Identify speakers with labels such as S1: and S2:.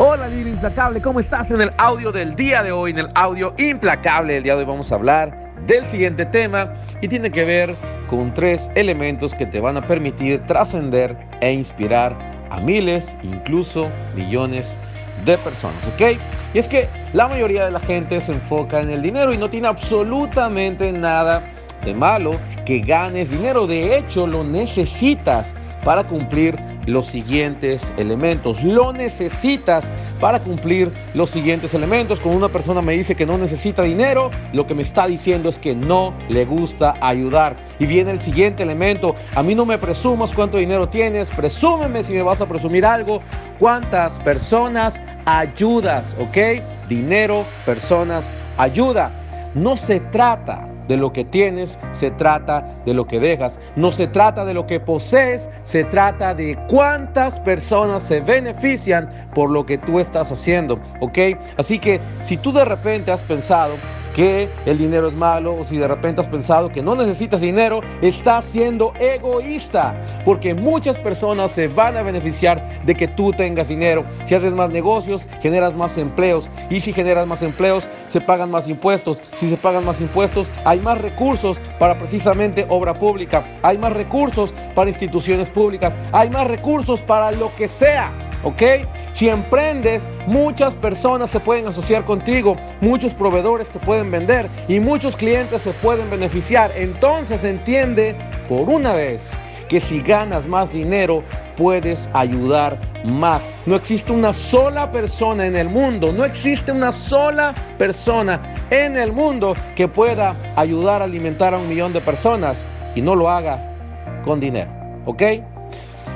S1: Hola líder implacable, ¿cómo estás? En el audio del día de hoy, en el audio implacable del día de hoy vamos a hablar del siguiente tema y tiene que ver con tres elementos que te van a permitir trascender e inspirar a miles, incluso millones de personas, ¿ok? Y es que la mayoría de la gente se enfoca en el dinero y no tiene absolutamente nada de malo que ganes dinero, de hecho lo necesitas para cumplir los siguientes elementos. Lo necesitas para cumplir los siguientes elementos. Cuando una persona me dice que no necesita dinero, lo que me está diciendo es que no le gusta ayudar. Y viene el siguiente elemento. A mí no me presumas cuánto dinero tienes, presúmeme si me vas a presumir algo. ¿Cuántas personas ayudas? ¿Ok? Dinero, personas, ayuda. No se trata de lo que tienes, se trata de lo que dejas. No se trata de lo que posees, se trata de cuántas personas se benefician por lo que tú estás haciendo, ¿ok? Así que si tú de repente has pensado que el dinero es malo o si de repente has pensado que no necesitas dinero, estás siendo egoísta, porque muchas personas se van a beneficiar de que tú tengas dinero. Si haces más negocios, generas más empleos y si generas más empleos, se pagan más impuestos. Si se pagan más impuestos, hay más recursos para precisamente obra pública, hay más recursos para instituciones públicas, hay más recursos para lo que sea, ¿ok? Si emprendes, muchas personas se pueden asociar contigo, muchos proveedores te pueden vender y muchos clientes se pueden beneficiar. Entonces entiende por una vez que si ganas más dinero puedes ayudar más. No existe una sola persona en el mundo, no existe una sola persona en el mundo que pueda ayudar a alimentar a un millón de personas y no lo haga con dinero. ¿Ok?